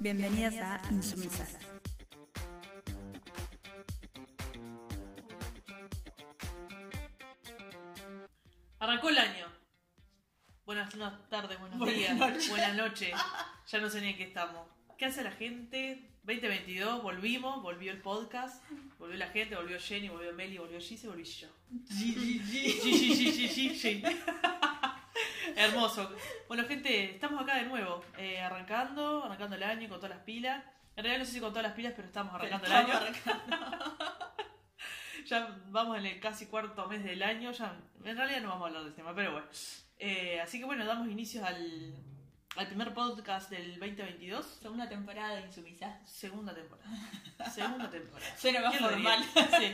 Bienvenidas a Insumisas. Arrancó el año. Buenas no- tardes, buenos Buenas días, noches. buenas noches. Ya no sé ni en qué estamos. ¿Qué hace la gente? 2022, volvimos, volvió el podcast, volvió la gente, volvió Jenny, volvió Meli, volvió Gise, volví yo. Gi, gi, gi, gi, gi, gi. Hermoso. Bueno, gente, estamos acá de nuevo, eh, arrancando, arrancando el año con todas las pilas. En realidad no sé si con todas las pilas, pero estamos arrancando el año. ya vamos en el casi cuarto mes del año, ya en realidad no vamos a hablar del tema, pero bueno. Eh, así que bueno, damos inicio al, al primer podcast del 2022, Segunda temporada de Insumisa. segunda temporada. Segunda temporada. Suena más formal. Sí.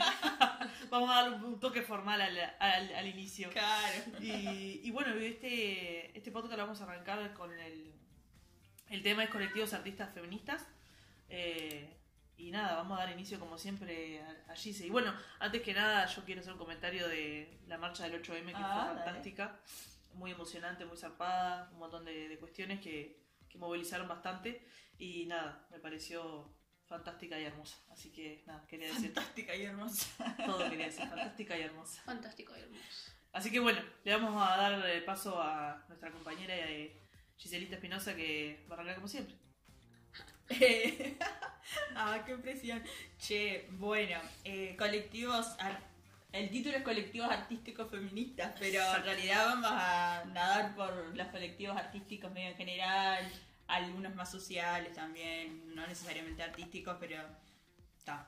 Vamos a dar un toque formal al, al, al inicio. Claro. Y, y bueno, este, este podcast lo vamos a arrancar con el, el tema es colectivos artistas feministas. Eh, y nada, vamos a dar inicio como siempre a, a Gise. Y bueno, antes que nada yo quiero hacer un comentario de la marcha del 8M que Ah, fue dale. Muy emocionante, muy zarpada, un montón de, de cuestiones que, que movilizaron bastante. Y nada, me pareció fantástica y hermosa. Así que nada, quería decir Fantástica y hermosa. todo, quería decir fantástica y hermosa. Fantástico y hermoso. Así que bueno, le vamos a dar eh, paso a nuestra compañera eh, Giselita Espinosa que va a arrancar como siempre. Eh, ah, qué impresión. Che, bueno, eh, colectivos. ar- El título es colectivos artísticos feministas, pero en realidad vamos a nadar por los colectivos artísticos medio en general, algunos más sociales también, no necesariamente artísticos, pero está.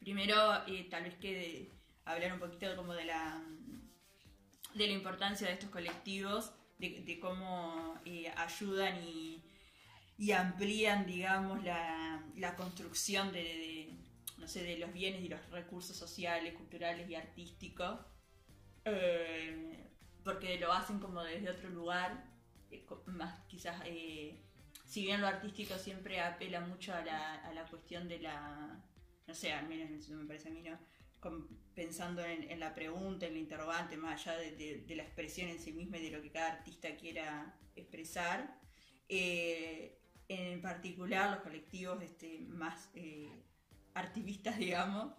Primero, eh, tal vez que de- hablar un poquito como de la de la importancia de estos colectivos, de, de cómo eh, ayudan y, y amplían, digamos, la, la construcción de, de, no sé, de los bienes y los recursos sociales, culturales y artísticos, eh, porque lo hacen como desde otro lugar, eh, más quizás, eh, si bien lo artístico siempre apela mucho a la, a la cuestión de la, no sé, al menos me parece a mí, ¿no? Pensando en, la pregunta, en la interrogante, más allá de, la expresión en sí misma y de lo que cada artista quiera expresar. En particular los colectivos este, más artivistas, digamos,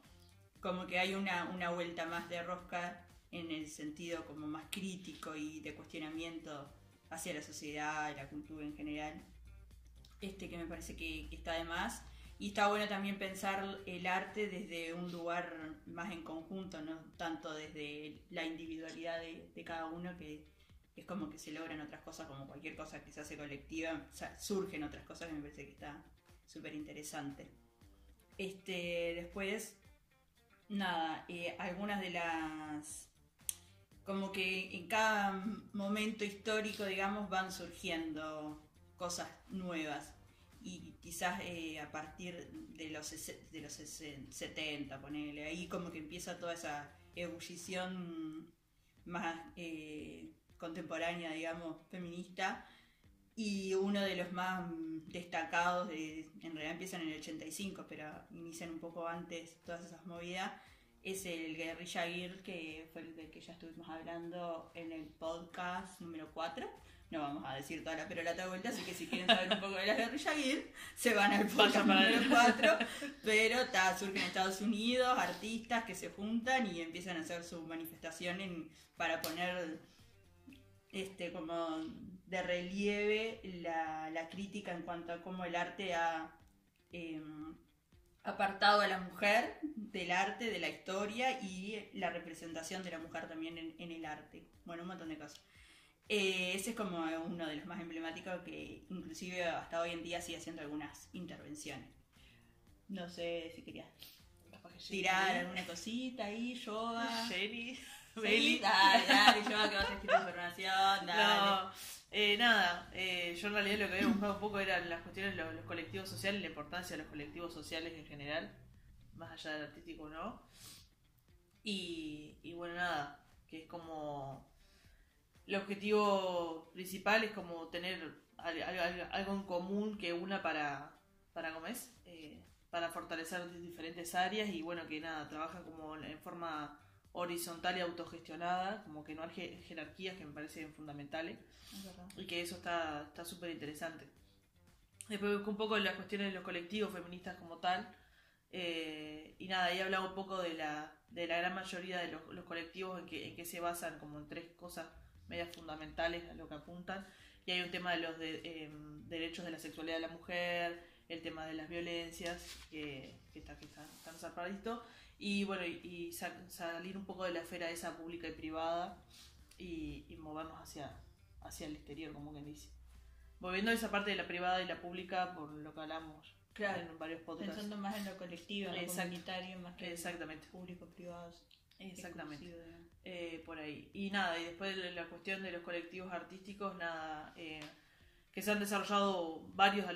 como que hay una, una vuelta más de rosca en el sentido como más crítico y de cuestionamiento hacia la sociedad la cultura en general, este que me parece que, está de más. Y está bueno también pensar el arte desde un lugar más en conjunto, no tanto desde la individualidad de, de cada uno, que es como que se logran otras cosas, como cualquier cosa que se hace colectiva, o sea, surgen otras cosas que me parece que está súper interesante. Este, después, nada, eh, algunas de las... Como que en cada momento histórico, digamos, van surgiendo cosas nuevas y quizás eh, a partir de los, de los sesen- 70, ponele, ahí como que empieza toda esa ebullición más eh, contemporánea, digamos, feminista. Y uno de los más destacados, de, en realidad empiezan en el 85, pero inician un poco antes todas esas movidas, es el Guerrilla Girl, que fue el del que ya estuvimos hablando en el podcast número 4. No vamos a decir toda la perolata de vuelta, así que si quieren saber un poco de la Guerrilla Girl, se van al podcast número allá. 4. Pero ta, surgen en Estados Unidos artistas que se juntan y empiezan a hacer su manifestación para poner este como de relieve la, la crítica en cuanto a cómo el arte ha em, apartado a la mujer del arte, de la historia y la representación de la mujer también en, en el arte. Bueno, un montón de cosas. Eh, ese es como uno de los más emblemáticos que inclusive hasta hoy en día sigue haciendo algunas intervenciones. No sé si querías tirar alguna cosita ahí, yoga. Jenny, Meli. dale, dale, yoga que vas a escribir información, dale. No, eh, nada, eh, yo en realidad lo que había buscado un poco eran las cuestiones de los, los colectivos sociales, la importancia de los colectivos sociales en general, más allá del artístico no. Y, y bueno, nada, que es como el objetivo principal es como tener al- al- al- algo en común que una para, para ¿cómo es? Eh, para fortalecer diferentes áreas y bueno, que nada, trabaja como en forma horizontal y autogestionada, como que no hay je- jerarquías que me parecen fundamentales Es y que eso está está súper interesante. Después busqué un poco las cuestiones de los colectivos feministas como tal. eh, y nada, ahí hablaba un poco de la, de la gran mayoría de los, los colectivos en que, en que se basan como en tres cosas medias fundamentales a lo que apuntan. Y hay un tema de los de, eh, derechos de la sexualidad de la mujer, el tema de las violencias, que, que está que están, están zarpaditos. Y bueno, y, y sa- salir un poco de la esfera esa pública y privada y, y movernos hacia, hacia el exterior, como quien dice. Volviendo a esa parte de la privada y la pública, por lo que hablamos Claro, en varios podcasts. Pensando más en lo colectivo, en lo comunitario, más que en Exactamente. público-privados. Exactamente. Eh, por ahí. Y nada, y después de la cuestión de los colectivos artísticos, nada, eh, que se han desarrollado varios,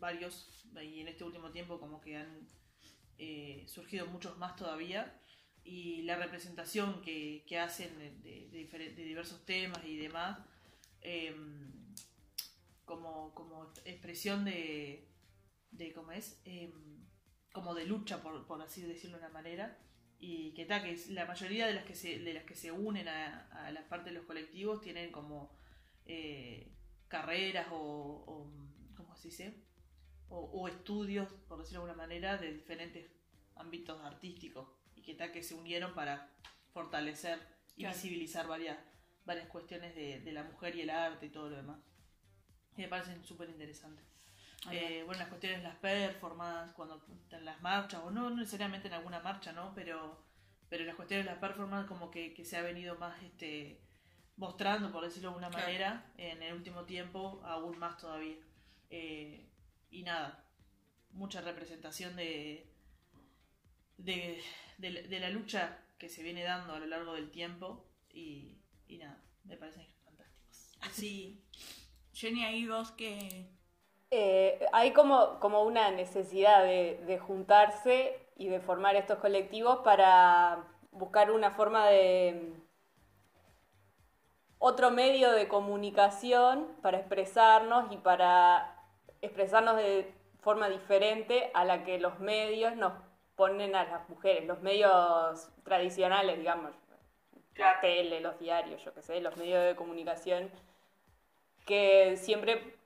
varios, y en este último tiempo como que han eh, surgido muchos más todavía, y la representación que, que hacen de, diversos temas y demás, eh, como, como expresión de, de ¿cómo es? Eh, como de lucha, por, por así decirlo de una manera, y que tal, que la mayoría de las que se, de las que se unen a, a la parte de los colectivos tienen como eh, carreras o, o, ¿cómo se dice? O, o estudios, por decirlo de alguna manera, de diferentes ámbitos artísticos y que tal que se unieron para fortalecer y Claro. visibilizar varias, varias cuestiones de, de la mujer y el arte y todo lo demás. Y me parecen súper interesantes. Eh, bueno, las cuestiones, las performances, cuando en las marchas, o no, no necesariamente en alguna marcha, ¿no? Pero, pero las cuestiones de las performances como que, que se ha venido más este mostrando, por decirlo de alguna Claro. manera, en el último tiempo, aún más todavía. Eh, y nada, mucha representación de, de, de, la- de la lucha que se viene dando a lo largo del tiempo y, y nada, me parecen fantásticos. Sí. Jenny, ahí vos que... Eh, hay como, como una necesidad de, de juntarse y de formar estos colectivos para buscar una forma de otro medio de comunicación para expresarnos y para expresarnos de forma diferente a la que los medios nos ponen a las mujeres, los medios tradicionales, digamos, la tele, los diarios, yo qué sé, los medios de comunicación que siempre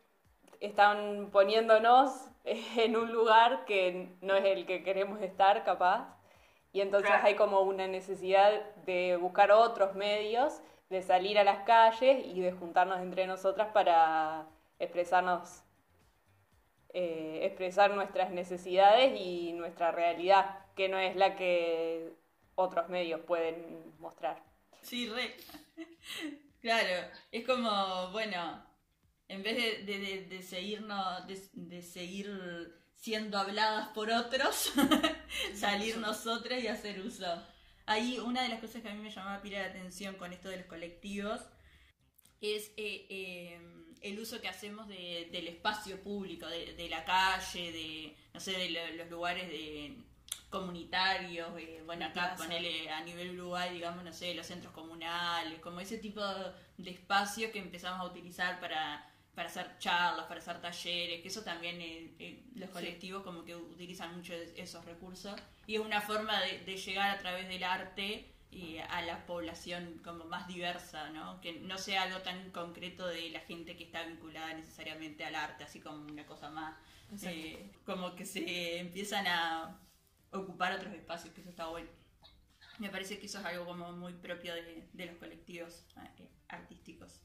están poniéndonos en un lugar que no es el que queremos estar, capaz. Y entonces Claro. hay como una necesidad de buscar otros medios, de salir a las calles y de juntarnos entre nosotras para expresarnos, eh, expresar nuestras necesidades y nuestra realidad, que no es la que otros medios pueden mostrar. Sí, re. Claro, es como, bueno, en vez de, de, de- de seguirnos, de, de seguir siendo habladas por otros, salir nosotras y hacer uso. Ahí una de las cosas que a mí me llamaba pila la atención con esto de los colectivos es eh, eh, el uso que hacemos de- del espacio público, de, de la calle, de, no sé, de lo- los lugares de comunitarios, eh, bueno, acá ponele a nivel Uruguay, digamos, no sé, los centros comunales, como ese tipo de espacio que empezamos a utilizar para, para hacer charlas, para hacer talleres, que eso también eh, eh, los Sí. colectivos como que utilizan mucho es- esos recursos y es una forma de, de llegar a través del arte y a la población como más diversa, ¿no? Que no sea algo tan concreto de la gente que está vinculada necesariamente al arte, así como una cosa más, eh, como que se empiezan a ocupar otros espacios, que eso está bueno. Me parece que eso es algo como muy propio de, de los colectivos artísticos.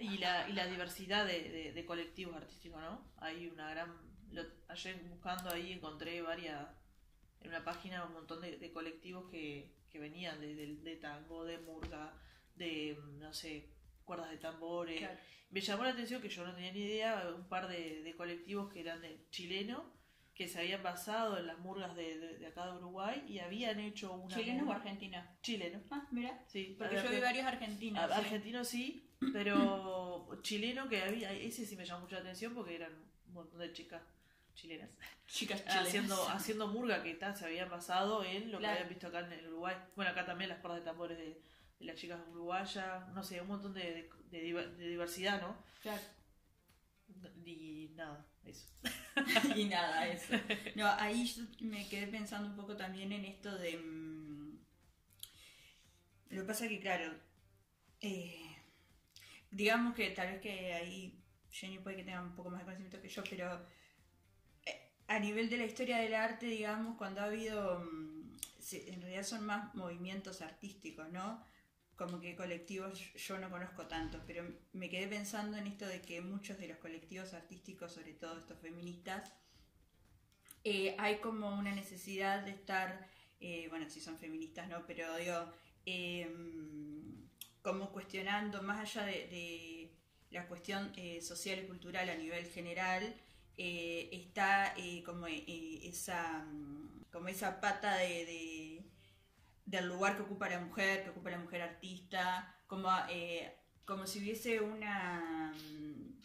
Y la, y la diversidad de, de- de colectivos artísticos, ¿no? Hay una gran... lo- ayer buscando ahí encontré varias... En una página un montón de, de colectivos que, que venían de, tango, de murga, de, no sé, cuerdas de tambores. Claro. Me llamó la atención que yo no tenía ni idea, un par de, colectivos que eran de chilenos, que se habían basado en las murgas de, de- de acá de Uruguay y habían hecho una... ¿Chilenos o argentinos? Chileno, Ah, mira. sí. Porque yo vi varios argentinos. sí. Argentino sí, pero chileno que había, ese sí me llamó mucho la atención porque eran un montón de chicas chilenas Chicas chilenas. haciendo haciendo murga que tal se habían basado en lo Claro. que habían visto acá en el Uruguay. Bueno, acá también las cuerdas de tambores de, de las chicas uruguayas, no sé, un montón de, de, de diversidad, ¿no? Claro. Y nada, eso. y nada, eso. No, ahí yo me quedé pensando un poco también en esto de... mm, Lo que pasa que, claro, eh, digamos que tal vez que ahí Jenny puede que tenga un poco más de conocimiento que yo, pero eh, a nivel de la historia del arte, digamos, cuando ha habido, mm, en realidad son más movimientos artísticos, ¿no? Como que colectivos yo no conozco tanto, pero me quedé pensando en esto de que muchos de los colectivos artísticos, sobre todo estos feministas, eh, hay como una necesidad de estar, eh, bueno, si son feministas, ¿no? Pero digo, eh, como cuestionando, más allá de, la cuestión eh, social y cultural a nivel general, está como esa como esa pata de- del lugar que ocupa la mujer, que ocupa la mujer artista, como, eh, como si hubiese una mm,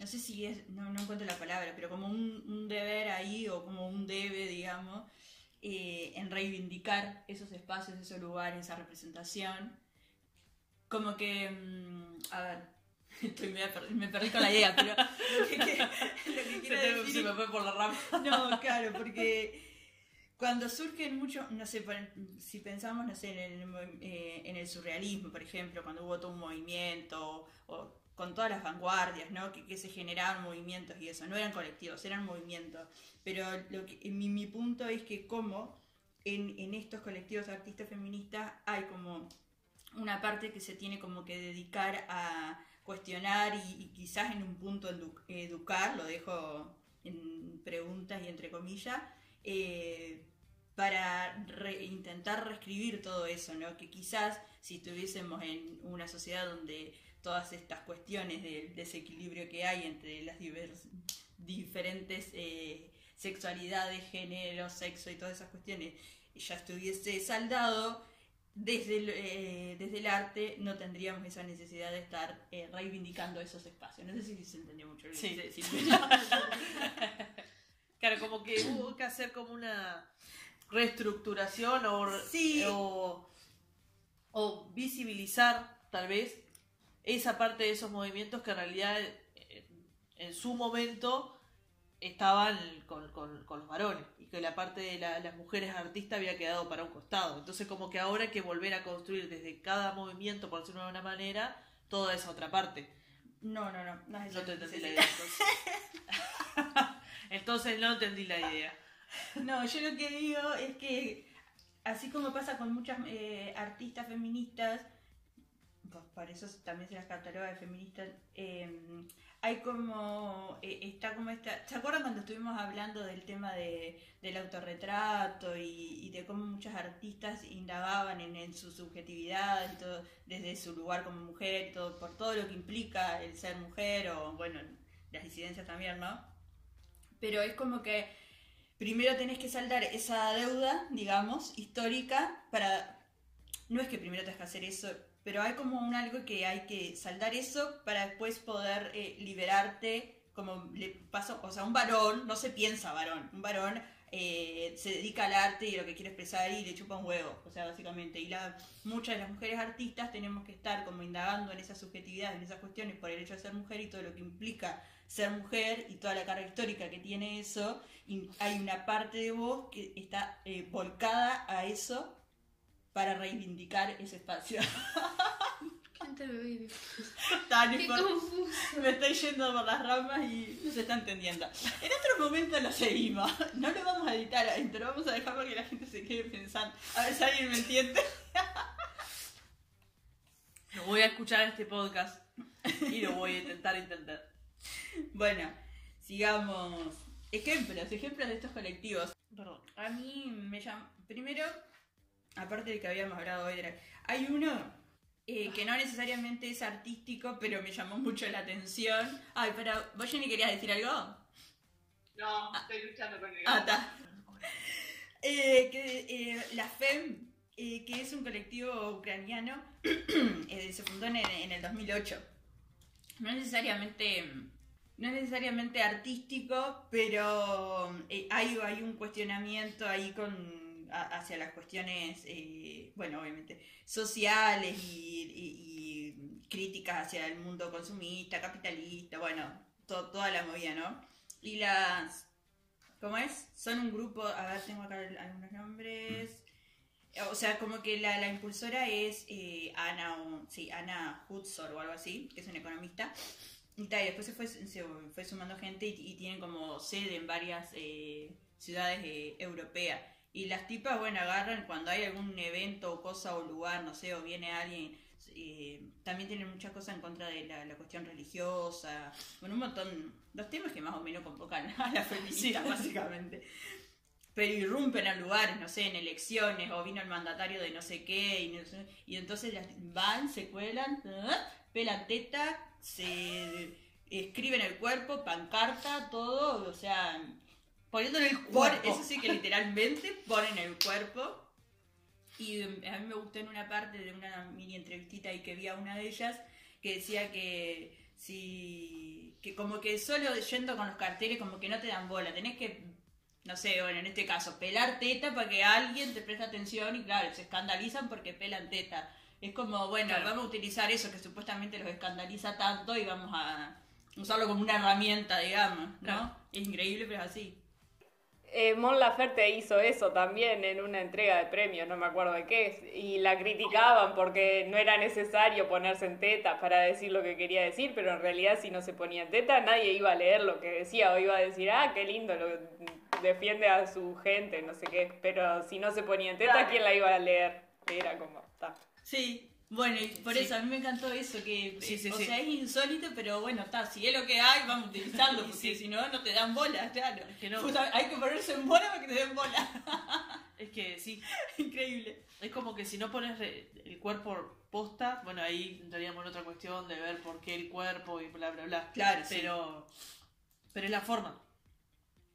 no sé si es, no, no encuentro la palabra, pero como un, un deber ahí o como un debe, digamos, eh, en reivindicar esos espacios, esos lugares, esa representación. Como que, mm, a ver, estoy media per- me perdí con la idea, pero lo que, lo que quiero decir se me fue por la rama. no, claro, porque cuando surgen muchos, no sé, si pensamos, no sé, en el, movi- eh, en el surrealismo, por ejemplo, cuando hubo todo un movimiento, o con todas las vanguardias, ¿no? Que, que se generaban movimientos y eso, no eran colectivos, eran movimientos. Pero lo mi, mi punto es que como en, en estos colectivos artistas feministas hay como una parte que se tiene como que dedicar a cuestionar y, quizás en un punto edu- educar, lo dejo en preguntas y entre comillas, eh, para re- intentar reescribir todo eso, ¿no? Que quizás si estuviésemos en una sociedad donde todas estas cuestiones del desequilibrio que hay entre las diferentes eh, sexualidades, género, sexo y todas esas cuestiones ya estuviese saldado, desde el, eh, desde el arte no tendríamos esa necesidad de estar eh, reivindicando esos espacios. No sé si se entendió mucho lo que Sí. quise decir. Claro, como que hubo que hacer como una reestructuración o, Sí. o, o visibilizar tal vez esa parte de esos movimientos que en realidad eh, en su momento estaban con, con- con los varones y que la parte de la- las mujeres artistas había quedado para un costado. Entonces como que ahora hay que volver a construir desde cada movimiento, por decirlo de una manera, toda esa otra parte. No, no, no. No, No te entendí la idea. Entonces, entonces no entendí la idea. No, yo lo que digo es que, así como pasa con muchas eh, artistas feministas, pues por eso también se las cataloga de feministas, eh, hay como, eh, está como esta, ¿se acuerdan cuando estuvimos hablando del tema de, del autorretrato y, y de cómo muchas artistas indagaban en, en su subjetividad, y todo, desde su lugar como mujer, y todo, por todo lo que implica el ser mujer o, bueno, las disidencias también, ¿no? Pero es como que primero tenés que saldar esa deuda, digamos, histórica, para... No es que primero tengas que hacer eso, pero hay como un algo que hay que saldar eso para después poder eh, liberarte, como le pasó, o sea, un varón, no se piensa varón, un varón eh, se dedica al arte y a lo que quiere expresar y le chupa un huevo, o sea, básicamente. Y la, muchas de las mujeres artistas tenemos que estar como indagando en esa subjetividad, en esas cuestiones por el hecho de ser mujer y todo lo que implica ser mujer y toda la carga histórica que tiene eso, y hay una parte de vos que está eh, volcada a eso para reivindicar ese espacio. Tan Qué confuso. me estoy yendo por las ramas y no se está entendiendo. En otro momento lo seguimos. No lo vamos a editar, pero vamos a dejar para que la gente se quede pensando. A ver si alguien me entiende. No voy a escuchar este podcast y lo voy a intentar entender. Bueno, sigamos. Ejemplos, ejemplos de estos colectivos. Perdón. A mí me llama. Primero, aparte del que habíamos hablado hoy, hay uno eh, que no necesariamente es artístico, pero me llamó mucho la atención. Ay, pero vos, Jenny, querías decir algo? No, estoy luchando con el Ah, está. Eh, que, eh, la FEM, eh, que es un colectivo ucraniano, eh, se fundó en el, en el 2008. No necesariamente, no es necesariamente artístico, pero eh, hay, hay un cuestionamiento ahí con hacia las cuestiones, eh, bueno, obviamente, sociales y críticas hacia el mundo consumista, capitalista, bueno, to- toda la movida, ¿no? Y las ¿Cómo es? Son un grupo, a ver, tengo acá algunos nombres. O sea, como que la, la impulsora es eh, Ana, o- sí, Ana Hutzor o algo así, que es una economista. Y, ta, y después se fue, se fue sumando gente y, y tienen como sede en varias eh, ciudades eh, europeas. Y las tipas, bueno, agarran cuando hay algún evento o cosa o lugar, no sé, o viene alguien, eh, también tienen muchas cosas en contra de la, la cuestión religiosa, bueno, un montón, los temas que más o menos convocan a las feministas, básicamente. Pero irrumpen a lugares, no sé, en elecciones, o vino el mandatario de no sé qué, y, no sé- y entonces van, se cuelan, ¿ah? pelan teta, se escriben el cuerpo, pancarta, todo, o sea, Poniendo en el cuerpo. eso sí que literalmente ponen el cuerpo. Y um, a mí me gustó en una parte de una mini entrevistita y que vi a una de ellas que decía que si que como que solo yendo con los carteles como que no te dan bola, tenés que no sé, bueno, en este caso, pelar teta para que alguien te preste atención y claro, se escandalizan porque pelan teta. Es como, bueno, Claro. vamos a utilizar eso que supuestamente los escandaliza tanto y vamos a usarlo como una herramienta, digamos, ¿no? Claro. Es increíble, pero es así. Eh, Mon Laferte hizo eso también en una entrega de premios, no me acuerdo de qué, y la criticaban porque no era necesario ponerse en teta para decir lo que quería decir, pero en realidad si no se ponía en teta nadie iba a leer lo que decía o iba a decir, ah, qué lindo, lo, defiende a su gente, no sé qué, pero si no se ponía en teta, Claro. ¿quién la iba a leer? Era como, ta. Sí, bueno, y por Sí. eso a mí me encantó eso, que Sí, eh, sí, o sí. sea, es insólito, pero bueno, está, si es lo que hay, vamos a utilizarlo, porque Sí. si no, no te dan bola, claro. Es que no. Hay que ponerse en bola para que te den bola. Es que sí, Increíble. es como que si no pones el cuerpo posta, bueno, ahí entraríamos en otra cuestión de ver por qué el cuerpo y bla, bla, bla. Claro, sí. Pero, pero es la forma.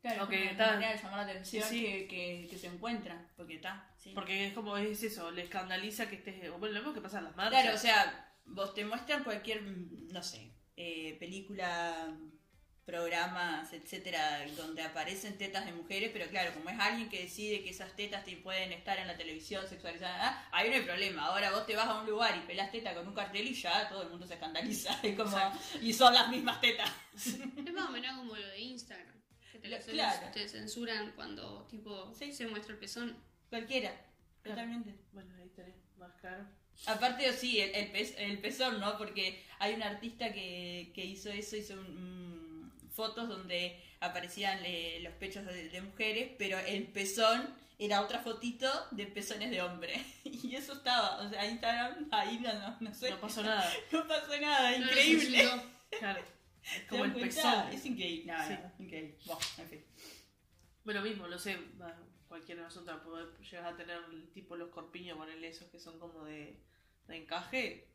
Claro, Ok, como está. una manera de llamar la atención Sí, sí. Que, que, que se encuentran, porque está, sí. Porque es como, es eso, le escandaliza que estés... Bueno, lo mismo que pasa en las marchas. Claro, o sea, vos te muestran cualquier, no sé, eh, película, programas, etcétera, donde aparecen tetas de mujeres, pero claro, como es alguien que decide que esas tetas te pueden estar en la televisión sexualizadas, ah, ahí no hay problema. Ahora vos te vas a un lugar y pelás teta con un cartel y ya todo el mundo se escandaliza. Es como, y son las mismas tetas. Es más o menos como lo de Instagram. Que claro. te censuran cuando tipo Sí. se muestra el pezón. Cualquiera, totalmente. Bueno, ahí tenés más claro. Aparte, sí, el, el, pez- el pezón, ¿no? Porque hay un artista que, que hizo eso, hizo un- un- fotos donde aparecían eh, los pechos de, de mujeres, pero el pezón era otra fotito de pezones de hombre. Y eso estaba, o sea, Instagram, ahí no, no, no sé. No pasó nada. No pasó nada, increíble. Claro. Es ¿Se como el pezón. Es increíble. No, Sí. no, increíble. Buah, en fin. Bueno, mismo, lo sé, cualquiera de nosotros puede llegar a tener tipo los corpiños, ponerle esos que son como de, de encaje,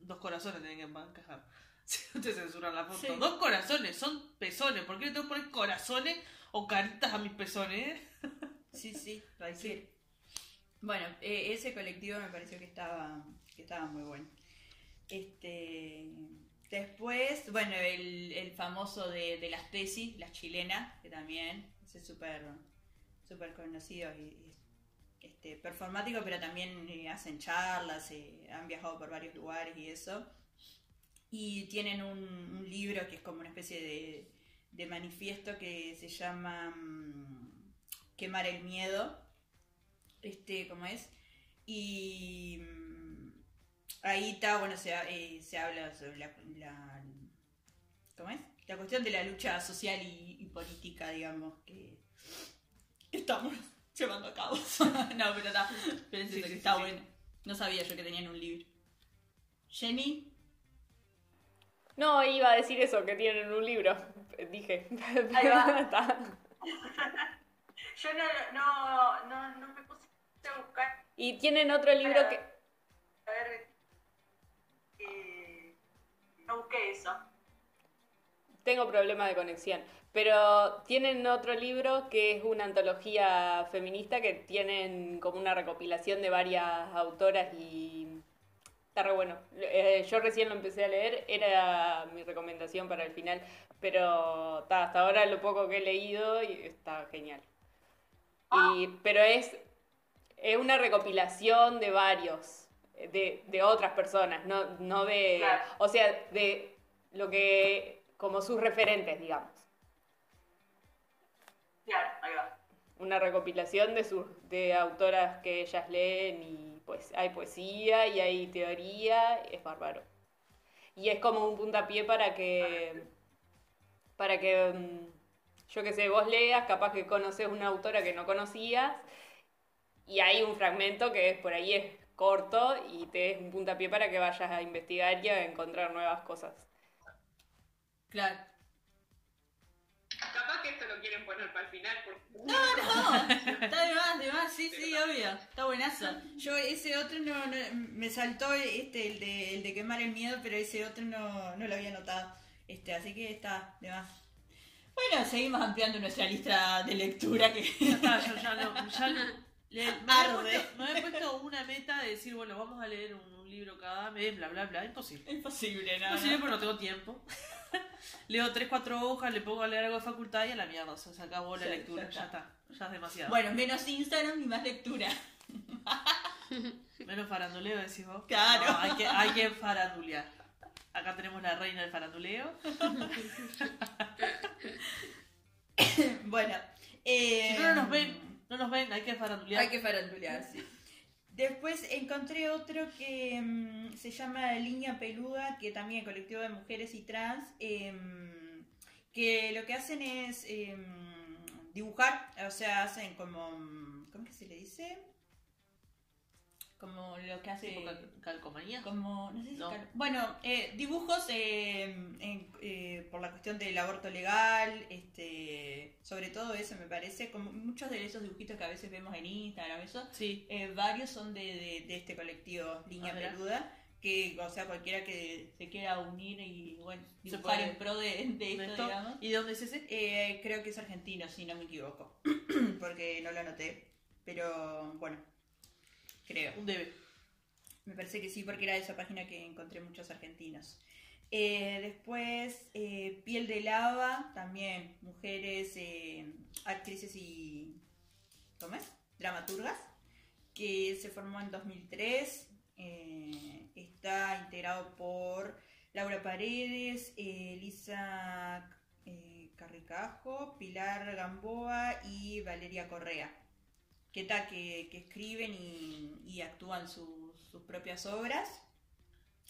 dos corazones tienen que encajar. Si no te censuran la foto. Sí. Dos corazones, son pezones. ¿Por qué le tengo que poner corazones o caritas a mis pezones? Sí, sí, cualquier. Bueno, eh, ese colectivo me pareció que estaba, que estaba muy bueno. Este, después, bueno, el, el famoso de, de las tesis, las chilenas, que también es súper súper conocido y, este, performático, pero también eh, hacen charlas, eh, han viajado por varios lugares y eso. Y tienen un, libro que es como una especie de, de manifiesto que se llama mm, Quemar el Miedo. Este, ¿cómo es? Y ahí está, bueno, se, eh, se habla sobre la, la- ¿Cómo es? La cuestión de la lucha social y, y política, digamos, que, que estamos llevando a cabo. no, pero está, pero Sí, que está sí, bueno. No sabía yo que tenían un libro. Jenny, No, iba a decir eso, que tienen un libro, dije. Ahí va. Está. Yo no, no, no, no me puse a buscar Y tienen otro libro que... a ver. Eh, no busqué eso. Tengo problema de conexión. Pero tienen otro libro que es una antología feminista que tienen como una recopilación de varias autoras y está re bueno. Eh, yo recién lo empecé a leer, era mi recomendación para el final, pero ta, hasta ahora lo poco que he leído está genial. Y, pero es, es una recopilación de varios, de, de otras personas, no, no de... Claro. O sea, de lo que... como sus referentes, digamos. Claro, ahí va. Una recopilación de sus de autoras que ellas leen y pues hay poesía y hay teoría, es bárbaro. y es como un puntapié para que, para que, mm, yo qué sé, vos leas, capaz que conoces una autora que no conocías, y hay un fragmento que es por ahí es corto y te es un puntapié para que vayas a investigar y a encontrar nuevas cosas. Claro. Capaz que esto lo quieren poner para el final. Porque... Está de más, de más, sí, sí, obvio. Está buenazo. Yo ese otro no, no- me saltó este, el de, el de quemar el miedo, pero ese otro no, no lo había notado. Este, así que está de más. Bueno, seguimos ampliando nuestra lista de lectura que Ya está, yo ya no. Ya no- le- me, Arde. puesto, me había puesto una meta de decir, bueno, vamos a leer un, un libro cada mes, bla, bla, bla. Imposible. es posible, ¿no? Imposible porque no tengo tiempo. Leo 3, 4 hojas, le pongo a leer algo de facultad y a la mierda. O sea, se acabó la lectura. ya Ya está. está. Ya es demasiado. Bueno, menos Instagram y más lectura. Menos faranduleo, decís vos. Claro. No, hay, que, hay que farandulear. Acá tenemos la reina del faranduleo. Bueno, eh, Si no, no nos ven, no nos ven, hay que farandulear. Hay que farandulear, sí. Después encontré otro que mm, se llama Línea Peluda, que también es colectivo de mujeres y trans, em, que lo que hacen es em, dibujar, o sea, hacen como, mm, ¿cómo que se le dice? Como lo que hace... Tipo cal- calcomanía. Como, no sé si No. cal- Bueno, eh, dibujos eh, en- eh, por la cuestión del aborto legal, este, sobre todo eso me parece, como muchos de esos dibujitos que a veces vemos en Instagram, eso, Sí. eh, varios son de, de- de este colectivo Línea Ah. Peluda, que, o sea, cualquiera que se quiera unir y, bueno, dibujar en pro de, de esto, ¿Esto? digamos. ¿Y de dónde es ese? Eh, creo que es argentino, si no me equivoco, porque no lo anoté, pero bueno, creo. Un debe. Me parece que sí, porque era de esa página que encontré muchos argentinos. Eh, después, eh, Piel de Lava, también mujeres, eh, actrices y. ¿Cómo es? Dramaturgas, que se formó en 2003. eh, está integrado por Laura Paredes, Elisa Carricajo, Pilar Gamboa y Valeria Correa que, ta, que, que escriben y, y actúan sus, sus propias obras.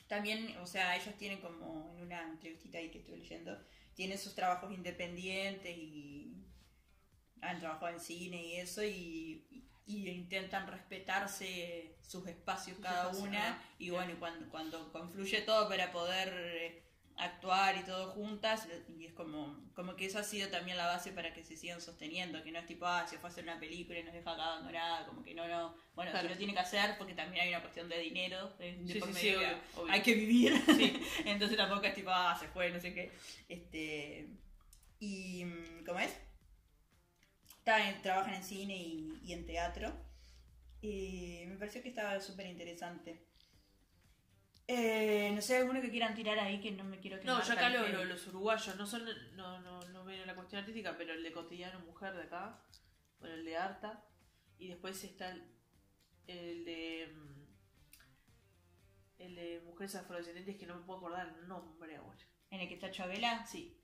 También, o sea, ellos tienen como en una entrevistita ahí que estoy leyendo, tienen sus trabajos independientes y han trabajado en cine y eso y, y intentan respetarse sus espacios cada una y bueno, cuando, cuando confluye todo para poder eh, actuar y todo juntas y es como, como que eso ha sido también la base para que se sigan sosteniendo, que no es tipo, ah, se fue a hacer una película y nos deja acá abandonada, como que no, no, bueno, Claro. se lo tiene que hacer porque también hay una cuestión de dinero, de, Sí, sí, medio sí, que obvio, obvio. hay que vivir, entonces tampoco es tipo, ah, se fue, no sé qué, este, y, ¿cómo es? Está en- trabajan en cine y, y en teatro. Y me pareció que estaba súper interesante. Eh, no sé, alguno que quieran tirar ahí que no me quiero No, quemar, yo acá lo- los uruguayos no son, no, no, no ven la cuestión artística, pero el de cotidiano mujer de acá, bueno, el de Arta, y después está el, el de mm, el de mujeres afrodescendientes que no me puedo acordar el nombre ahora. ¿En el que está Chabela? Sí,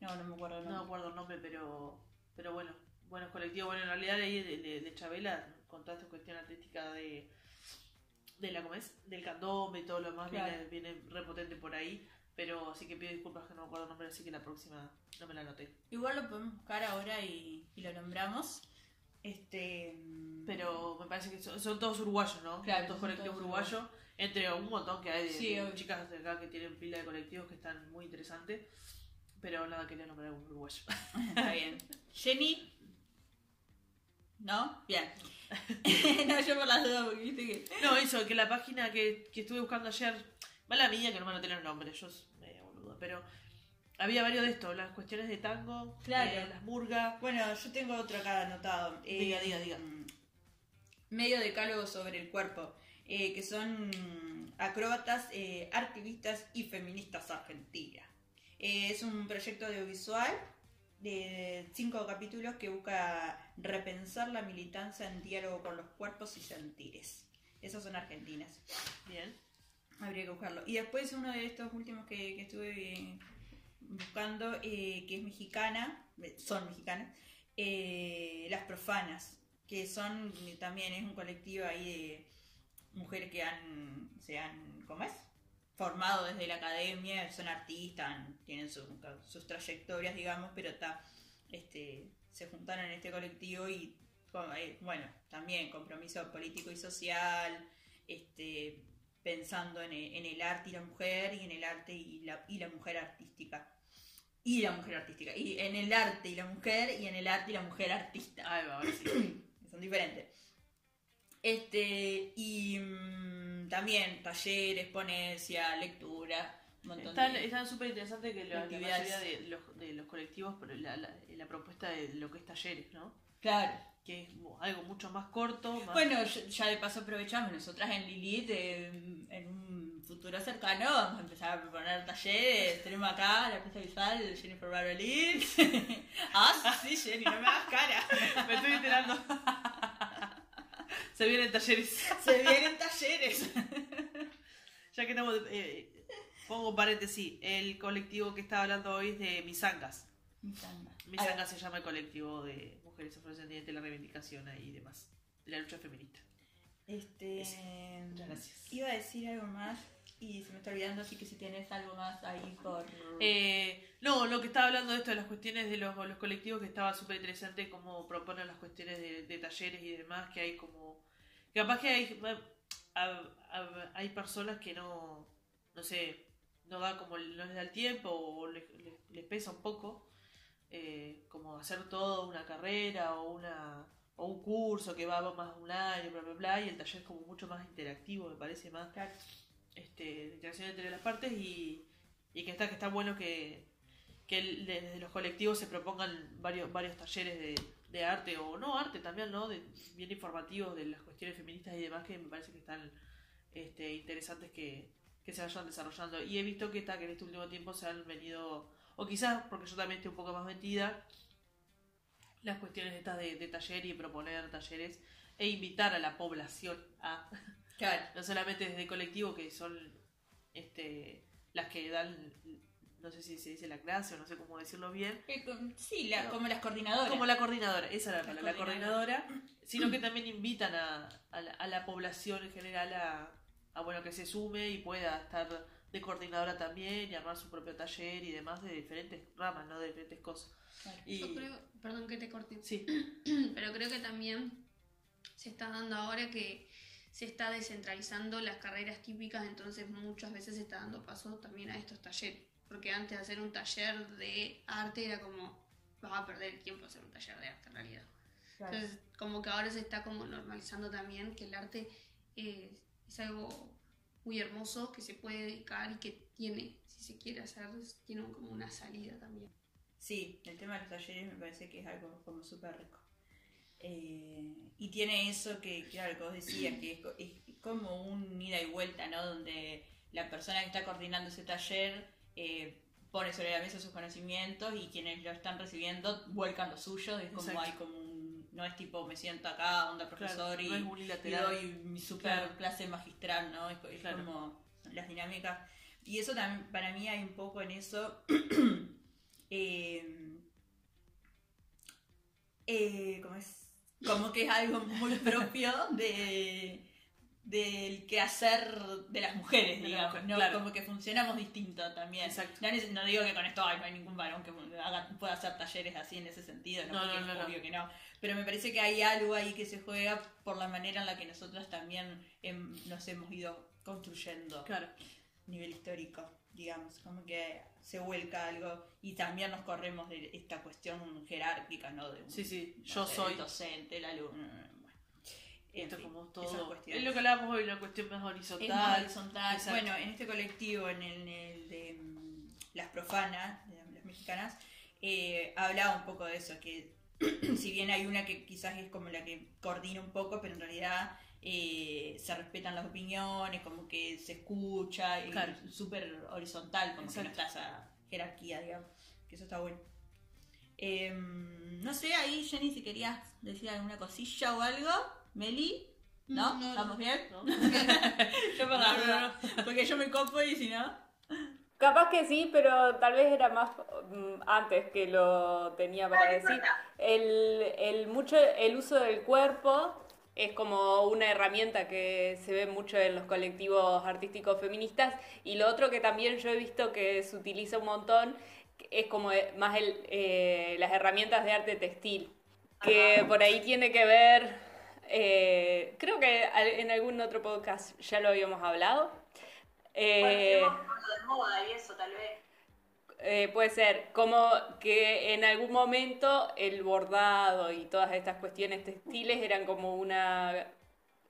No, no me acuerdo el no me nombre. acuerdo el nombre, pero pero bueno, buenos colectivos. Bueno, en realidad ahí de, de, de Chabela, con toda esta cuestión artística de de la ¿cómo es? del candombe y todo lo demás Claro. viene, viene repotente por ahí. Pero así que pido disculpas que no me acuerdo el nombre, así que la próxima no me la anoté. Igual lo podemos buscar ahora y, y lo nombramos. Este. mm, Pero me parece que son, son todos uruguayos, ¿no? Claro, todos colectivos todos uruguayos. Entre un montón que hay de, Sí, de obvio. chicas de acá que tienen pila de colectivos que están muy interesantes. Pero nada, quería nombrar un uruguayo. Está bien. Jenny. ¿No? Bien. no, yo por las dudas, porque viste que. No, eso, que la página que, que estuve buscando ayer, mala mía que no me anoté los nombres, yo medio boluda, pero había varios de estos, las cuestiones de tango, Claro. eh, las murgas. Bueno, yo tengo otro acá anotado. Eh, Diga, diga, diga. Medio decálogo sobre el cuerpo. eh, que son acróbatas, eh, activistas y feministas argentinas. Es un proyecto audiovisual de cinco capítulos que busca repensar la militancia en diálogo con los cuerpos y sentires. Esas son argentinas. Bien. Habría que buscarlo. Y después uno de estos últimos que, que estuve eh, buscando, eh, que es mexicana, eh, son mexicanas, eh, Las Profanas, que son también es un colectivo ahí de mujeres que han, se han, ¿cómo es? Formados desde la academia, son artistas, tienen su- sus trayectorias, digamos, pero ta, este, se juntaron en este colectivo y, eh, bueno, también compromiso político y social, este, pensando en el, arte y la mujer, y en el arte y la, y la mujer artística. Y la mujer artística. Y en el arte y la mujer, y en el arte y la mujer artista Ahí va, sí. son diferentes. Este, y mm, también talleres, ponencia, lectura, un montón Están de... están súper interesantes que la, la mayoría de los, de los colectivos, la, la, la propuesta de lo que es talleres, ¿no? Claro. Que es algo mucho más corto, más... Bueno, ya, de paso aprovechamos, nosotras en Lilith, eh, en un futuro cercano, vamos a empezar a proponer talleres. Tenemos acá la pista visual, Jennifer Barolin. ah, sí, Jenny, no me hagas cara. me estoy enterando. Se vienen talleres. Se vienen talleres. Ya que estamos... eh, pongo paréntesis. El colectivo que estaba hablando hoy es de Misangas. Misanga se llama el colectivo de mujeres afrodescendientes de la reivindicación y demás. De la lucha feminista. Este, Muchas gracias. Iba a decir algo más y se me está olvidando, así que si tienes algo más ahí por... Eh, no, lo que estaba hablando de esto, de las cuestiones de los, los colectivos, que estaba súper interesante cómo proponen las cuestiones de, de talleres y demás, que hay como... capaz que hay, hay personas que no, no sé, no da como, no les da el tiempo o les, les- les pesa un poco, eh, como hacer todo una carrera o una o un curso que va más de un año, bla, bla, bla, y el taller es como mucho más interactivo, me parece más Claro. Este, interacción entre las partes y, y que está que está bueno que, que desde los colectivos se propongan varios varios talleres de, de arte o no arte también no de, bien informativos de las cuestiones feministas y demás que me parece que están este, interesantes que, que se vayan desarrollando. Y he visto que está que en este último tiempo se han venido o quizás porque yo también estoy un poco más metida las cuestiones estas de, de taller y proponer talleres e invitar a la población a Claro. no solamente desde el colectivo que son este las que dan no sé si se dice la clase o no sé cómo decirlo bien Eh, Sí, la- No. como las coordinadoras. como la coordinadora esa era la, La palabra, la coordinadora. sino que también invitan a, a, la, a la población en general a, a bueno que se sume y pueda estar de coordinadora también y armar su propio taller y demás de diferentes ramas no de diferentes cosas Claro. y Yo creo, perdón que te corte, sí pero creo que también se está dando ahora que se está descentralizando las carreras típicas, entonces muchas veces se está dando paso también a estos talleres. Porque antes de hacer un taller de arte era como, vas a perder el tiempo hacer un taller de arte en realidad. Entonces, como que ahora se está como normalizando también que el arte eh, es algo muy hermoso que se puede dedicar y que tiene, si se quiere hacer, tiene como una salida también. Sí, el tema de los talleres me parece que es algo como súper rico. Eh, y tiene eso que, claro, que vos decías, que es, es como un ida y vuelta, ¿no? Donde la persona que está coordinando ese taller eh, pone sobre la mesa sus conocimientos y quienes lo están recibiendo vuelcan los suyos. Es como Exacto. hay como un. No es tipo, me siento acá, onda profesor Claro, y, no y unilateral. doy mi super Claro. clase magistral, ¿no? Es, es Claro. como las dinámicas. Y eso también, para mí hay un poco en eso. eh, eh, ¿cómo es? Como que es algo muy propio de del quehacer de las mujeres, digamos, ¿no? claro. Como que funcionamos distinto también. Exacto. No, digo que con esto ay, no hay ningún varón que haga- pueda hacer talleres así en ese sentido, ¿no? No, no, no, obvio que no. Pero me parece que hay algo ahí que se juega por la manera en la que nosotras también em, nos hemos ido construyendo claro a nivel histórico, digamos, como que se vuelca algo y también nos corremos de esta cuestión jerárquica, ¿no? De un- sí sí no yo sé, soy el docente, el alumno, bueno. Esto fin, como todo es lo que hablábamos hoy una cuestión más horizontal más horizontal. Exacto. Bueno, en este colectivo, en el, en el de mm, las profanas, de las mexicanas, eh, hablaba un poco de eso, que si bien hay una que quizás es como la que coordina un poco, pero en realidad eh, se respetan las opiniones, como que se escucha, Claro. es súper horizontal, como que no Exacto. está esa jerarquía, digamos, que eso está bueno. Em, no sé, ahí Jenny, si querías decir alguna cosilla o algo, Meli, ¿no? No, no. ¿Estamos bien? ¿no? Yo porque yo me copo y si no. Capaz que sí, pero tal vez era más mm, antes que lo tenía para no decir. el, mucho, el uso del cuerpo es como una herramienta que se ve mucho en los colectivos artísticos feministas. Y lo otro que también yo he visto que se utiliza un montón es como eh, más el, eh, las herramientas de arte textil, que por ahí tiene que ver, eh, creo que en algún otro podcast ya lo habíamos hablado. Eh, Bueno, moda y eso, tal vez. Eh, puede ser como que en algún momento el bordado y todas estas cuestiones textiles eran como una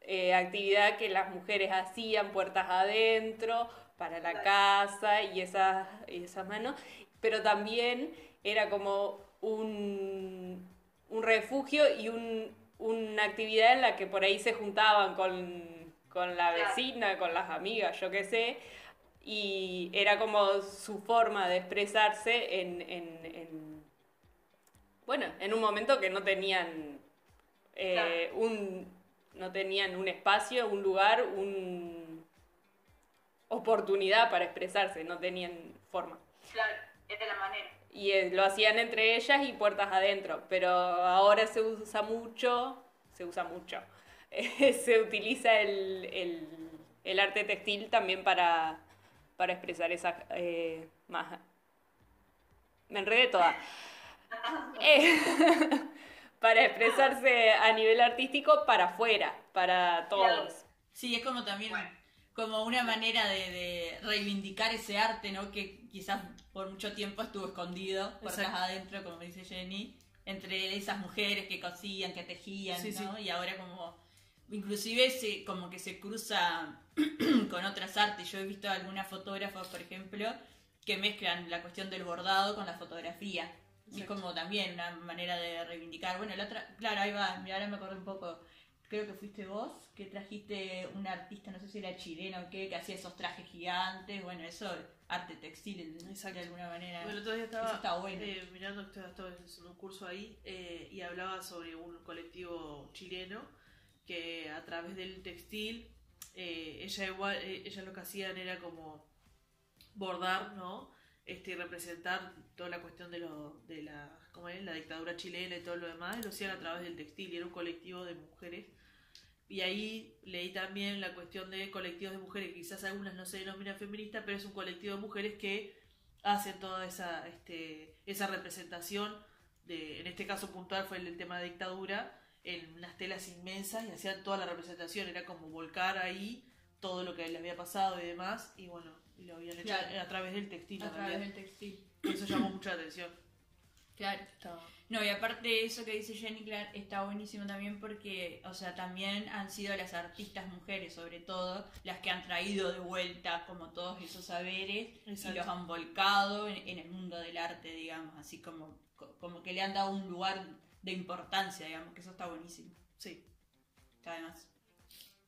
eh, actividad que las mujeres hacían puertas adentro para la casa y esas, y esas manos, pero también era como un, un refugio y un- una actividad en la que por ahí se juntaban con, con la vecina, con las amigas, yo qué sé, y era como su forma de expresarse en, en- en- bueno, en un momento que no tenían eh, un no tenían un espacio, un lugar, un oportunidad para expresarse, no tenían forma. Claro, es de la manera. Y eh, lo hacían entre ellas y puertas adentro, pero ahora se usa mucho, se usa mucho, se utiliza el, el- el arte textil también para, para expresar esa eh, más... Me enredé toda. Eh, para expresarse a nivel artístico para afuera, para todos. Sí, es como también Bueno. como una manera de, de reivindicar ese arte, ¿no? Que quizás por mucho tiempo estuvo escondido, puertas Exacto. adentro, como dice Jenny, entre esas mujeres que cosían, que tejían, Sí, ¿no? sí. Y ahora como inclusive se, como que se cruza con otras artes. Yo he visto algunas fotógrafos, por ejemplo, que mezclan la cuestión del bordado con la fotografía. Y es como también una manera de reivindicar. Bueno, la otra, claro, ahí va, mira, ahora me acordé un poco. Creo que fuiste vos que trajiste una artista, no sé si era chilena o qué, que hacía esos trajes gigantes. Bueno, eso, arte textil, de- Exacto. de alguna manera. Bueno, Eso estaba está bueno. eh, mirando, estaba, estaba haciendo un curso ahí eh, y hablaba sobre un colectivo chileno que a través del textil, eh, ella igual, eh, ellas lo que hacían era como bordar, ¿no? Este, y representar toda la cuestión de, lo, de la, ¿cómo es? la dictadura chilena y todo lo demás, lo hacían a través del textil, y era un colectivo de mujeres. Y ahí leí también la cuestión de colectivos de mujeres, quizás algunas no se denominan feministas, pero es un colectivo de mujeres que hacen toda esa, este, esa representación, de, en este caso puntual fue el tema de dictadura, en unas telas inmensas y hacían toda la representación, era como volcar ahí todo lo que les había pasado y demás, y bueno, lo habían hecho Claro. a través del textil. a través del textil. Eso llamó mucha atención. Claro. Estaba- No, y aparte eso que dice Jenny Clark está buenísimo también porque, o sea, también han sido las artistas mujeres, sobre todo, las que han traído de vuelta como todos esos saberes y los han volcado en, en el mundo del arte, digamos, así como, co- como que le han dado un lugar de importancia, digamos, que eso está buenísimo, Sí. está de más.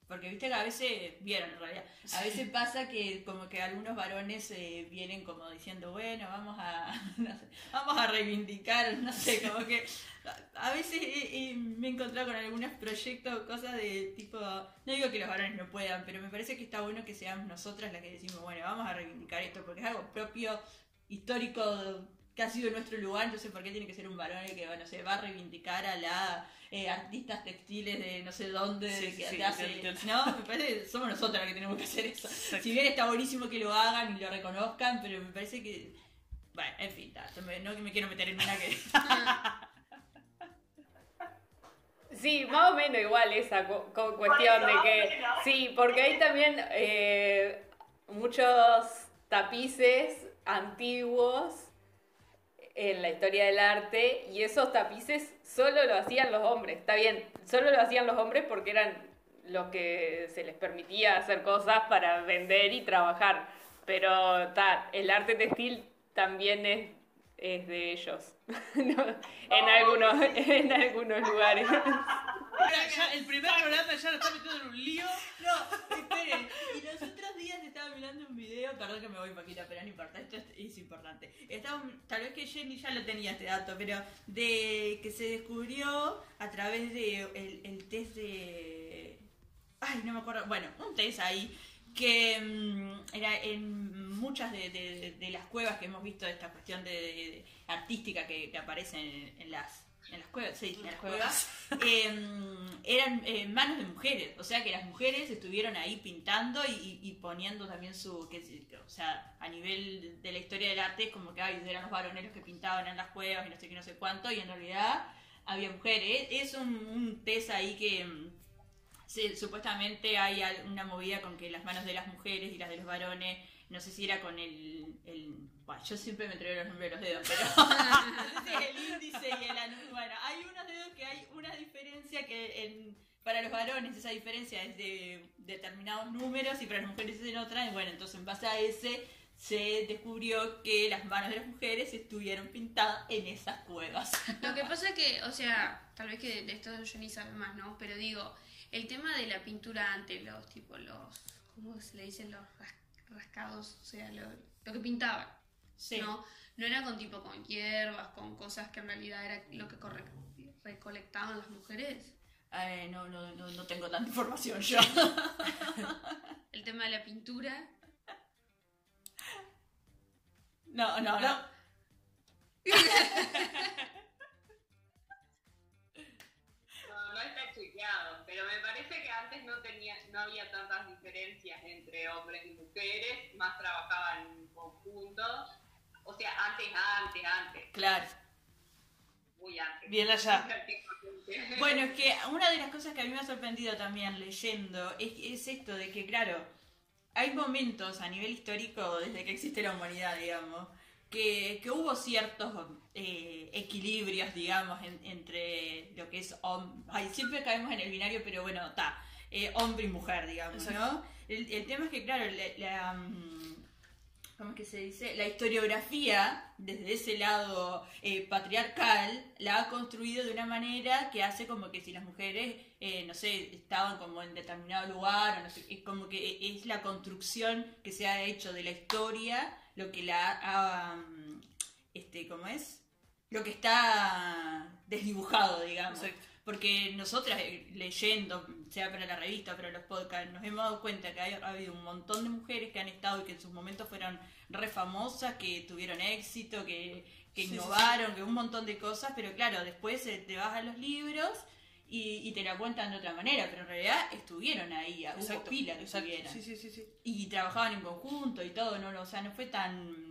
Porque viste que a veces, vieron en realidad, a veces pasa que como que algunos varones eh, vienen como diciendo, bueno, vamos a, no sé, vamos a reivindicar, no sé, como que a- a veces eh, eh, me he encontrado con algunos proyectos, cosas de tipo, no digo que los varones no puedan, pero me parece que está bueno que seamos nosotras las que decimos, bueno, vamos a reivindicar esto, porque es algo propio, histórico, que ha sido nuestro lugar, entonces ¿por qué tiene que ser un varón el que, bueno, se va a reivindicar a la eh, artistas textiles de no sé dónde, Sí, de sí, que sí, te hace- entiendo. no, me parece que somos nosotras las que tenemos que hacer eso. Exacto. Si bien está buenísimo que lo hagan y lo reconozcan, pero me parece que, bueno, en fin, ta, yo me- no me quiero meter en una que... Sí, más o menos igual esa cu- cu- cuestión de que... Sí, porque hay también eh, muchos tapices antiguos en la historia del arte y esos tapices solo lo hacían los hombres. Está bien, solo lo hacían los hombres porque eran los que se les permitía hacer cosas para vender y trabajar. Pero ta, el arte textil también es, es de ellos. No, en, algunos, en algunos lugares. Ya el primer programa ya lo está metiendo en un lío. No, esperen. Y los otros días estaba mirando un video, perdón que me voy poquito, pero no importa, esto es, es importante. Estaba, tal vez que Jenny ya lo tenía este dato, pero de que se descubrió a través de el, el test de... Ay, no me acuerdo. Bueno, un test ahí que mm, era en muchas de, de- de las cuevas que hemos visto de esta cuestión de, de- artística que, que aparecen en, en las en las cuevas, sí, en las cuevas. eh, eran eh, manos de mujeres. O sea que las mujeres estuvieron ahí pintando y, poniendo también su. Que, o sea, a nivel de la historia del arte, es como que ay, eran los varones los que pintaban en las cuevas y no sé qué, no sé cuánto, y en realidad había mujeres. Es un, un test ahí que. Sí, supuestamente hay una movida con que las manos de las mujeres y las de los varones, no sé si era con el... el bueno, yo siempre me traigo los nombres de los dedos, pero el índice y el anu- Bueno, hay unos dedos que hay una diferencia que en, para los varones esa diferencia es de determinados números y para las mujeres es en otra. Y bueno, entonces en base a ese se descubrió que las manos de las mujeres estuvieron pintadas en esas cuevas. Lo que pasa es que, o sea, tal vez que de esto Johnny sabe más, ¿no? Pero digo, el tema de la pintura ante los, tipo, los, ¿cómo se le dicen? Los rascados, o sea, lo, lo que pintaban, Sí. ¿no? No era con tipo, con hierbas, con cosas que en realidad era lo que corre- recolectaban las mujeres. Eh, no, no, no, no tengo tanta información yo. El tema de la pintura. No, no, no. No, pero me parece que antes no tenía, no había tantas diferencias entre hombres y mujeres, más trabajaban en conjunto. O sea, antes, antes, antes, Claro. muy antes. Bien allá. Bueno, es que una de las cosas que a mí me ha sorprendido también leyendo es, es esto de que, claro, hay momentos a nivel histórico, desde que existe la humanidad, digamos, que, que hubo ciertos eh, equilibrios, digamos, en- entre lo que es hom- Ay, siempre caemos en el binario, pero bueno, está. hombre y mujer, digamos, ¿no? El, el tema es que, claro, la, la, mm, ¿cómo es que se dice? La historiografía, desde ese lado eh, patriarcal, la ha construido de una manera que hace como que si las mujeres, eh, no sé, estaban como en determinado lugar, o no sé, es como que es la construcción que se ha hecho de la historia, lo que la ha, um, este, ¿cómo es? Lo que está desdibujado, digamos. Exacto. Porque nosotras eh, leyendo, sea para la revista, para los podcasts, nos hemos dado cuenta que ha habido un montón de mujeres que han estado y que en sus momentos fueron re famosas, que tuvieron éxito, que, que Sí, sí, innovaron, que un montón de cosas, pero claro, después eh, te vas a los libros y, y te la cuentan de otra manera, pero en realidad estuvieron ahí, hubo Exacto. pila que exacto. estuvieron. Sí, sí, sí, sí. Y trabajaban en conjunto y todo, no, o sea, no fue tan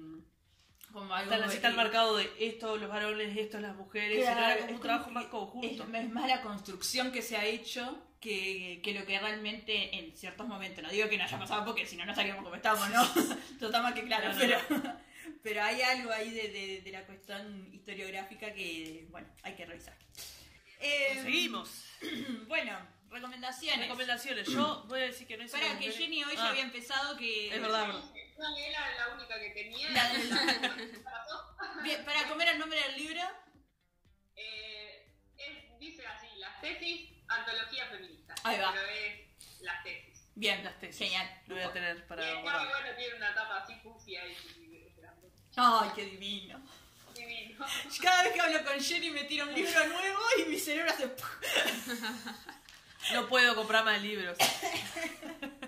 como algo... Tan así tan marcado de esto los varones, esto las mujeres, Claro, era como un trabajo más conjunto. Es, es más la construcción que se ha hecho que, que lo que realmente en ciertos momentos, no digo que no haya pasado porque si no, no estaríamos como estamos, ¿no? Todo está más que claro, pero, pero hay algo ahí de, de- de la cuestión historiográfica que, bueno, hay que revisar. Eh, Seguimos. Bueno, recomendaciones. Recomendaciones. Yo voy a decir que no hice Para que. Jenny hoy Ah, ya había empezado que... Es verdad, es era la única que tenía. La Bien, para comer el nombre del libro. Eh, es- dice así, las tesis, antología feminista. Ahí va. Pero es las tesis. Bien, Las tesis. Genial. Lo voy a tener Y para está muy guardar. bueno, tiene una tapa así fucsia y y. Ay, qué divino. Divino. Cada vez que hablo con Jenny me tira un libro nuevo y mi cerebro hace... No puedo comprar más libros.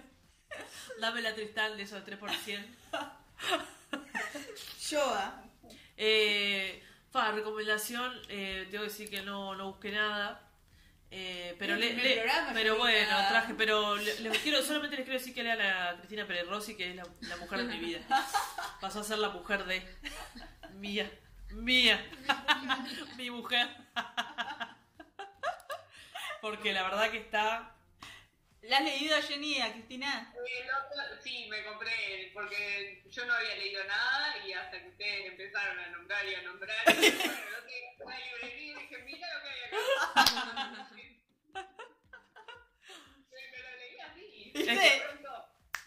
Dame la Tristán de esos 3%. Yoa. Eh, fa, recomendación, eh, tengo que decir que no, no busqué nada. Eh, pero le, el le- programa, pero bueno, traje, pero le- les quiero, solamente les quiero decir que lean a Cristina Pérez Rossi, que es la, la mujer de mi vida. Pasó a ser la mujer de mía, mía, mi mujer. Porque la verdad que está ¿La has leído, Jenny, a Cristina? El otro- sí, me compré, porque yo no había leído nada y hasta que ustedes empezaron a nombrar y a nombrar, y bueno, no tenía una librería y dije, mira lo que hay acá. Pero lo leí así.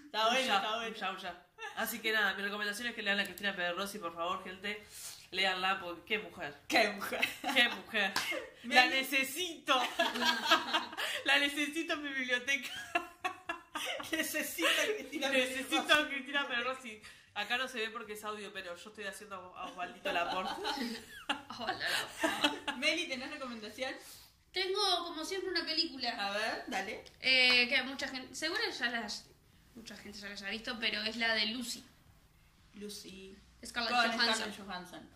Está bueno, Ya, está bueno. ya, ya. Así que nada, mi recomendación es que lean a Cristina Pederrosi, por favor, gente. Leanla, porque qué mujer. Qué mujer. Qué mujer. La necesito. La necesito en mi biblioteca. Necesito a Cristina Necesito a Cristina Pederrosi. Acá no se ve porque es audio, pero yo estoy haciendo a Osvaldito Laporte. Hola. Meli, ¿tenés recomendación? Tengo como siempre una película A ver, dale. eh, que mucha gente, seguro ya las, mucha gente ya la haya visto, pero es la de Lucy. Lucy. Scarlett Con Johansson. Scarlett Johansson.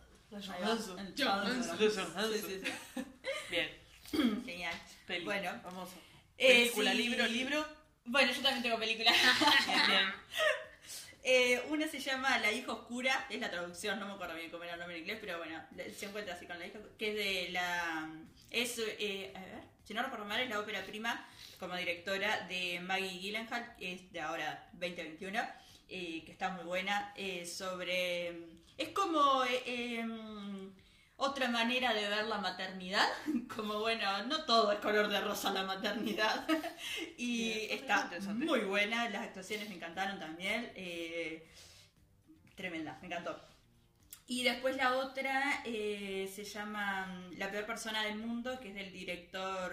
Sí, sí, sí. Bien. Genial. Peli. Bueno. Vamos. Eh, Película, sí. libro, libro. Bueno, yo también tengo película. Bien, bien. Eh, una se llama La hija oscura, es la traducción, no me acuerdo bien cómo era el nombre en inglés, pero bueno, se encuentra así con la hija, que es de la... Es, eh, a ver, si no recuerdo mal, es la ópera prima como directora de Maggie Gyllenhaal, que es de ahora 2021, eh, que está muy buena, eh, sobre... Es como... eh, em, otra manera de ver la maternidad, como bueno, no todo es color de rosa la maternidad, y está interesante. muy buena, las actuaciones me encantaron también, eh, tremenda, me encantó. Y después la otra eh, se llama mm, La peor persona del mundo, que es del director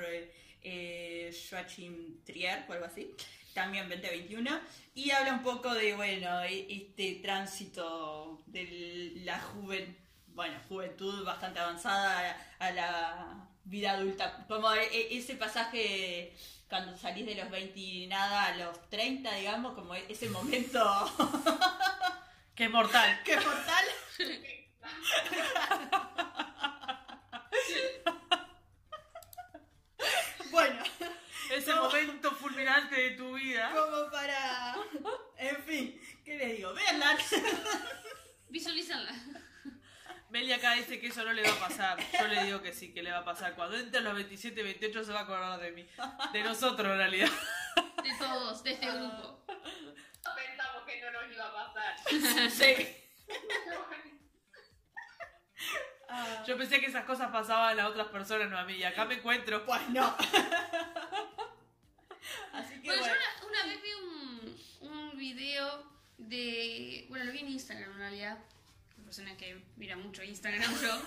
eh, Joachim Trier o algo así, también 2021, y habla un poco de, bueno, e- este tránsito de la juventud, bueno, juventud bastante avanzada a, a la vida adulta, como e- e- ese pasaje cuando salís de los 20 y nada a los 30, digamos, como ese momento Que es mortal. que mortal. bueno, Ese fulminante de tu vida. como para... En fin, ¿qué les digo? Veanla. Visualizarla. Meli acá dice que eso no le va a pasar. Yo le digo que sí, que le va a pasar. Cuando entre los 27, 28 se va a acordar de mí. De nosotros, en realidad. De todos, de este grupo. Pensamos que no nos iba a pasar. Sí. Yo pensé que esas cosas pasaban a otras personas, no a mí. Y acá me encuentro. Pues no. Así que Bueno, bueno. yo una, una vez vi un, un video de. Bueno, lo vi en Instagram en realidad. Una persona que mira mucho Instagram yo.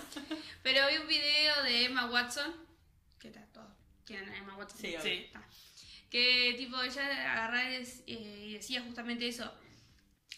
Pero vi un video de Emma Watson. Todos tienen a Emma Watson. Sí. Sí. Está. Que tipo ella agarraba eh, y decía justamente eso.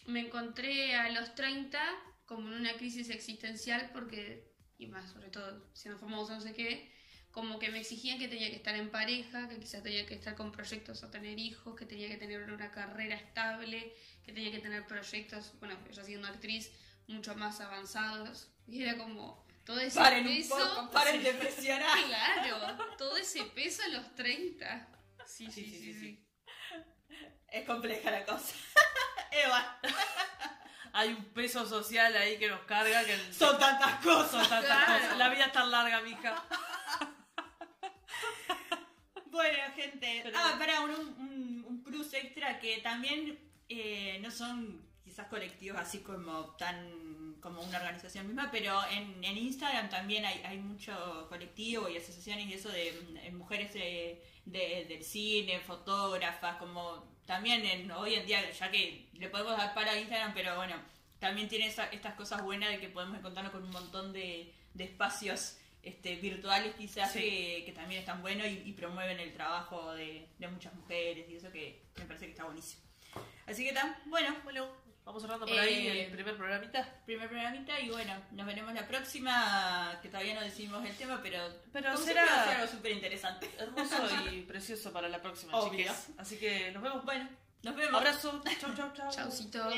Me encontré a los 30 como en una crisis existencial porque, y más sobre todo siendo famosa, no sé qué, como que me exigían que tenía que estar en pareja, que quizás tenía que estar con proyectos a tener hijos, que tenía que tener una carrera estable, que tenía que tener proyectos, bueno, ella siendo actriz, mucho más avanzados. Y era como todo ese Paren un peso. poco, paren de presionar. Claro, todo ese peso a los 30. Sí, Sí, sí, sí, sí. Es compleja la cosa. Eva, Hay un peso social ahí que nos carga. Que son tantas cosas. son tantas Claro. cosas. La vida es tan larga, mija. Bueno, gente. Pero- Ah, para un, un, un plus extra que también eh, no son quizás colectivos así como tan como una organización misma, pero en, en Instagram también hay, hay mucho colectivo y asociaciones y eso de mujeres de- del cine, fotógrafas, como también en, hoy en día, ya que le podemos dar para Instagram, pero bueno, también tiene esa- estas cosas buenas de que podemos encontrarnos con un montón de, de espacios este, virtuales quizás Sí. que, que también están buenos y, y promueven el trabajo de, de muchas mujeres y eso que me parece que está buenísimo. Así que tan, bueno, Bueno, vamos cerrando por ahí Eh, el primer programita. primer programita y bueno, nos veremos la próxima, que todavía no decidimos el tema, pero, Pero será- siempre va a ser algo súper interesante. Hermoso y precioso para la próxima, Obvio. Así que nos vemos. Bueno, nos vemos. Abrazo. Chau, chau, chau. Chaucito.